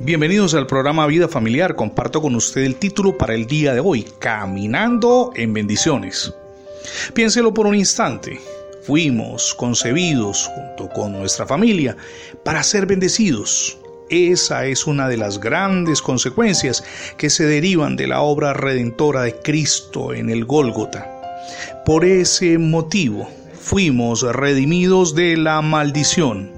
Bienvenidos al programa Vida Familiar. Comparto con usted el título para el día de hoy, Caminando en bendiciones. Piénselo por un instante. Fuimos concebidos junto con nuestra familia para ser bendecidos. Esa es una de las grandes consecuencias que se derivan de la obra redentora de Cristo en el Gólgota. Por ese motivo fuimos redimidos de la maldición.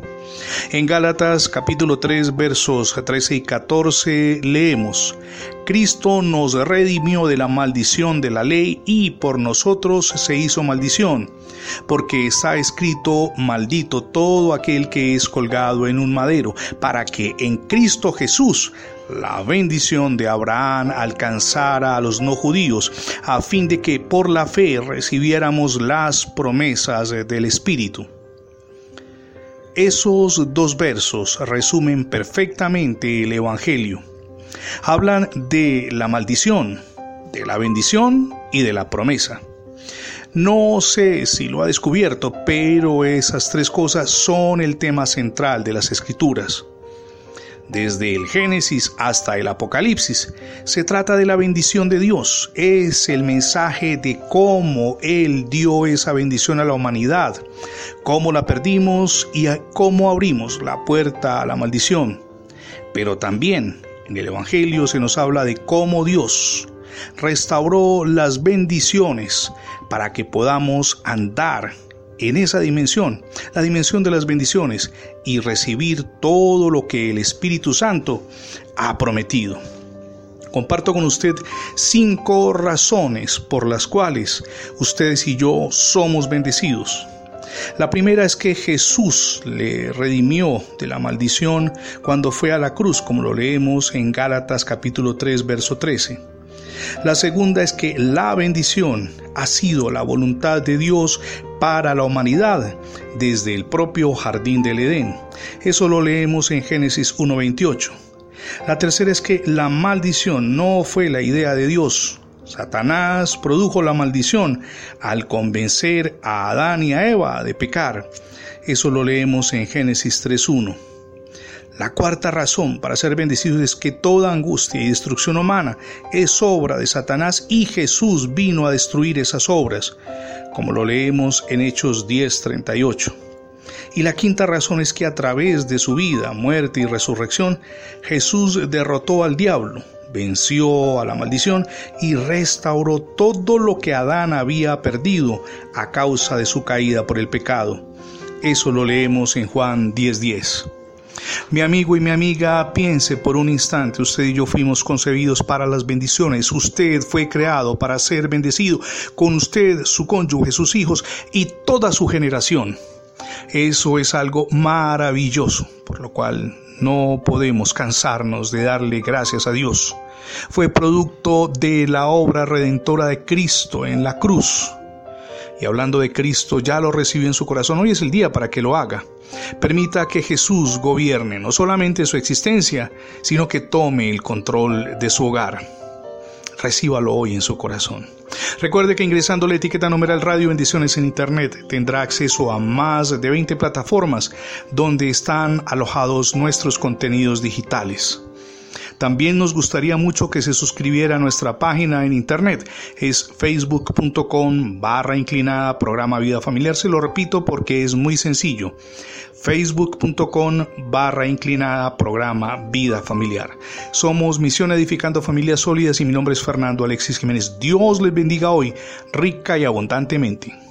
En Gálatas capítulo 3 versos 13 y 14 leemos, Cristo nos redimió de la maldición de la ley y por nosotros se hizo maldición, porque está escrito, maldito todo aquel que es colgado en un madero, para que en Cristo Jesús la bendición de Abraham alcanzara a los no judíos, a fin de que por la fe recibiéramos las promesas del Espíritu. Esos dos versos resumen perfectamente el Evangelio. Hablan de la maldición, de la bendición y de la promesa. No sé si lo ha descubierto, pero esas tres cosas son el tema central de las escrituras desde el Génesis hasta el Apocalipsis. Se trata de la bendición de Dios, es el mensaje de cómo Él dio esa bendición a la humanidad, cómo la perdimos y cómo abrimos la puerta a la maldición. Pero también en el Evangelio se nos habla de cómo Dios restauró las bendiciones para que podamos andar en esa dimensión, la dimensión de las bendiciones, y recibir todo lo que el Espíritu Santo ha prometido. Comparto con usted cinco razones por las cuales ustedes y yo somos bendecidos. La primera es que Jesús le redimió de la maldición cuando fue a la cruz, como lo leemos en Gálatas capítulo 3, verso 13. La segunda es que la bendición ha sido la voluntad de Dios para la humanidad desde el propio jardín del Edén. Eso lo leemos en Génesis 1.28. La tercera es que la maldición no fue la idea de Dios. Satanás produjo la maldición al convencer a Adán y a Eva de pecar. Eso lo leemos en Génesis 3.1. La cuarta razón para ser bendecidos es que toda angustia y destrucción humana es obra de Satanás y Jesús vino a destruir esas obras, como lo leemos en Hechos 10:38. Y la quinta razón es que a través de su vida, muerte y resurrección, Jesús derrotó al diablo, venció a la maldición y restauró todo lo que Adán había perdido a causa de su caída por el pecado. Eso lo leemos en Juan 10:10. Mi amigo y mi amiga, piense por un instante, usted y yo fuimos concebidos para las bendiciones, usted fue creado para ser bendecido, con usted, su cónyuge, sus hijos y toda su generación. Eso es algo maravilloso, por lo cual no podemos cansarnos de darle gracias a Dios. Fue producto de la obra redentora de Cristo en la cruz y hablando de Cristo ya lo recibió en su corazón, hoy es el día para que lo haga. Permita que Jesús gobierne no solamente su existencia, sino que tome el control de su hogar. Recíbalo hoy en su corazón. Recuerde que ingresando la etiqueta numeral Radio Bendiciones en Internet tendrá acceso a más de 20 plataformas donde están alojados nuestros contenidos digitales. También nos gustaría mucho que se suscribiera a nuestra página en internet. Es facebook.com barra inclinada programa Vida Familiar. Se lo repito porque es muy sencillo. facebook.com barra inclinada programa Vida Familiar. Somos Misión Edificando Familias Sólidas y mi nombre es Fernando Alexis Jiménez. Dios les bendiga hoy rica y abundantemente.